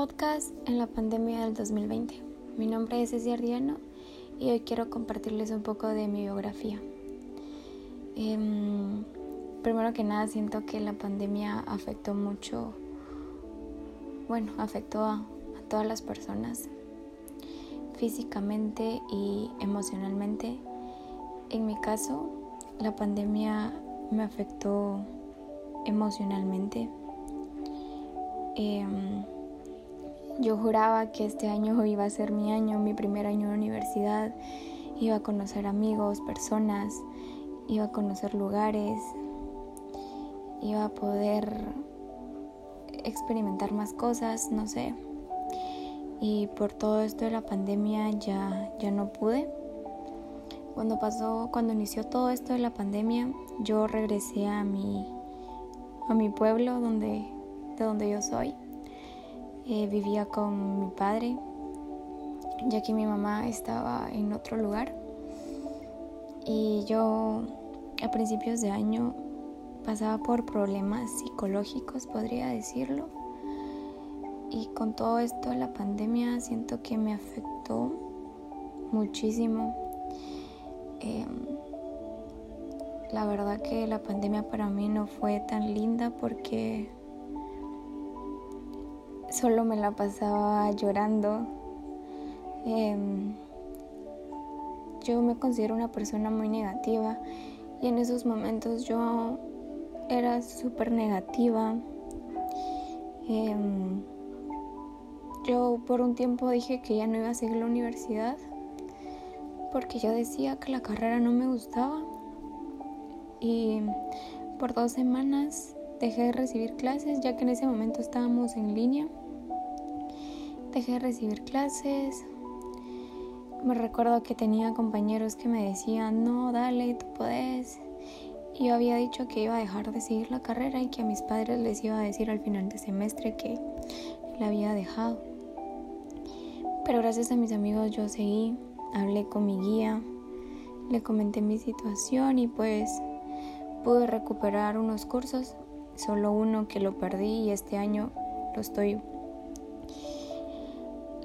podcast en la pandemia del 2020. Mi nombre es Ceci Ardiano y hoy quiero compartirles un poco de mi biografía. Em, primero que nada siento que la pandemia afectó mucho, bueno, afectó a, a todas las personas físicamente y emocionalmente. En mi caso, la pandemia me afectó emocionalmente. Em, yo juraba que este año iba a ser mi año, mi primer año de universidad. Iba a conocer amigos, personas, iba a conocer lugares, iba a poder experimentar más cosas, no sé. Y por todo esto de la pandemia ya, ya no pude. Cuando pasó, cuando inició todo esto de la pandemia, yo regresé a mi, a mi pueblo donde, de donde yo soy. Eh, vivía con mi padre, ya que mi mamá estaba en otro lugar. Y yo a principios de año pasaba por problemas psicológicos, podría decirlo. Y con todo esto, la pandemia siento que me afectó muchísimo. Em, la verdad que la pandemia para mí no fue tan linda porque solo me la pasaba llorando. Em, yo me considero una persona muy negativa y en esos momentos yo era súper negativa. Em, yo por un tiempo dije que ya no iba a seguir la universidad porque yo decía que la carrera no me gustaba y por dos semanas dejé de recibir clases ya que en ese momento estábamos en línea dejé de recibir clases. Me recuerdo que tenía compañeros que me decían, no, dale, tú puedes. Y yo había dicho que iba a dejar de seguir la carrera y que a mis padres les iba a decir al final de semestre que la había dejado. Pero gracias a mis amigos yo seguí, hablé con mi guía, le comenté mi situación y pues pude recuperar unos cursos, solo uno que lo perdí y este año lo estoy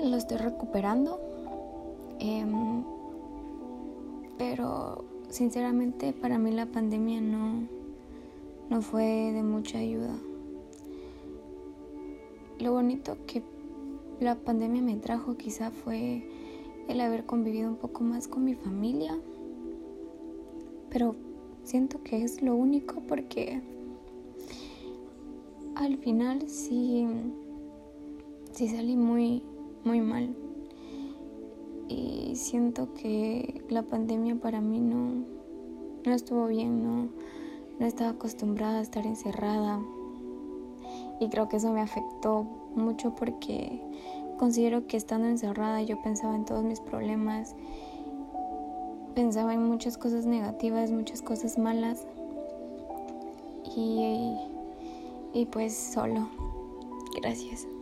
lo estoy recuperando. Em, pero sinceramente para mí la pandemia no, no fue de mucha ayuda. Lo bonito que la pandemia me trajo quizá fue el haber convivido un poco más con mi familia. Pero siento que es lo único porque al final sí, sí salí muy, muy mal. Y siento que la pandemia para mí no, no estuvo bien, no, no estaba acostumbrada a estar encerrada. Y creo que eso me afectó mucho porque considero que estando encerrada yo pensaba en todos mis problemas, pensaba en muchas cosas negativas, muchas cosas malas. Y, y pues solo. Gracias.